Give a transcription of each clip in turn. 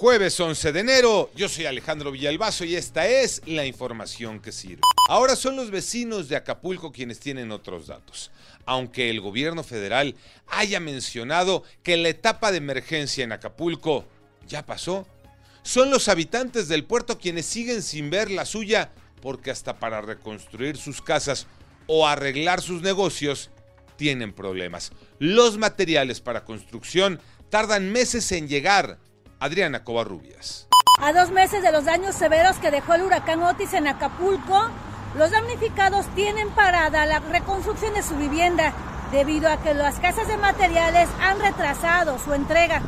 Jueves 11 de enero, yo soy Alejandro Villalbazo y esta es la información que sirve. Ahora son los vecinos de Acapulco quienes tienen otros datos. Aunque el gobierno federal haya mencionado que la etapa de emergencia en Acapulco ya pasó, son los habitantes del puerto quienes siguen sin ver la suya porque hasta para reconstruir sus casas o arreglar sus negocios tienen problemas. Los materiales para construcción tardan meses en llegar Adriana Covarrubias. A dos meses de los daños severos que dejó el huracán Otis en Acapulco, los damnificados tienen parada la reconstrucción de su vivienda debido a que las casas de materiales han retrasado su entrega.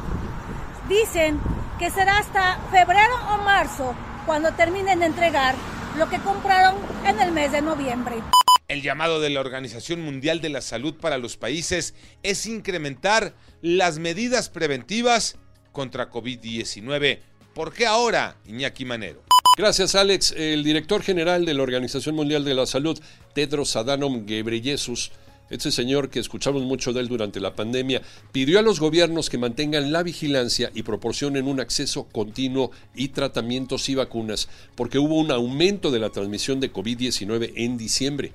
Dicen que será hasta febrero o marzo cuando terminen de entregar lo que compraron en el mes de noviembre. El llamado de la Organización Mundial de la Salud para los países es incrementar las medidas preventivas contra COVID-19. ¿Por qué ahora, Iñaki Manero? Gracias, Alex. El director general de la Organización Mundial de la Salud, Tedros Adhanom Ghebreyesus, este señor que escuchamos mucho de él durante la pandemia, pidió a los gobiernos que mantengan la vigilancia y proporcionen un acceso continuo y tratamientos y vacunas, porque hubo un aumento de la transmisión de COVID-19 en diciembre.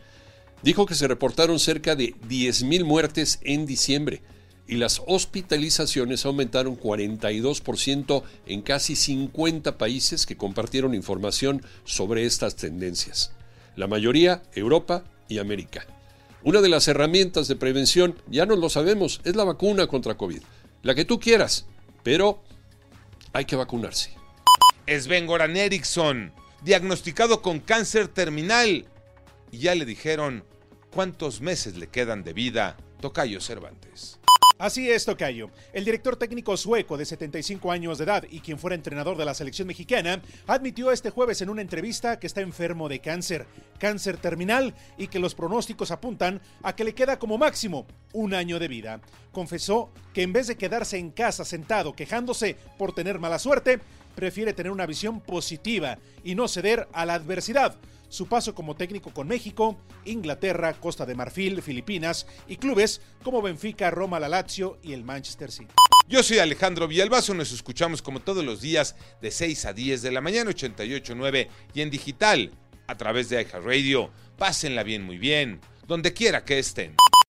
Dijo que se reportaron cerca de 10.000 muertes en diciembre y las hospitalizaciones aumentaron 42% en casi 50 países que compartieron información sobre estas tendencias. La mayoría Europa y América. Una de las herramientas de prevención, ya no lo sabemos, es la vacuna contra COVID. La que tú quieras, pero hay que vacunarse. Sven Goran Eriksson, diagnosticado con cáncer terminal. Y ya le dijeron cuántos meses le quedan de vida, Tocayo Cervantes. Así es, Tocayo. El director técnico sueco de 75 años de edad y quien fuera entrenador de la selección mexicana admitió este jueves en una entrevista que está enfermo de cáncer, cáncer terminal y que los pronósticos apuntan a que le queda como máximo un año de vida. Confesó que en vez de quedarse en casa sentado quejándose por tener mala suerte, prefiere tener una visión positiva y no ceder a la adversidad su paso como técnico con México, Inglaterra, Costa de Marfil, Filipinas y clubes como Benfica, Roma, la Lazio y el Manchester City. Yo soy Alejandro Villalbazo, nos escuchamos como todos los días de 6 a 10 de la mañana 88.9 y en digital a través de iHeartRadio. Pásenla bien, muy bien, donde quiera que estén.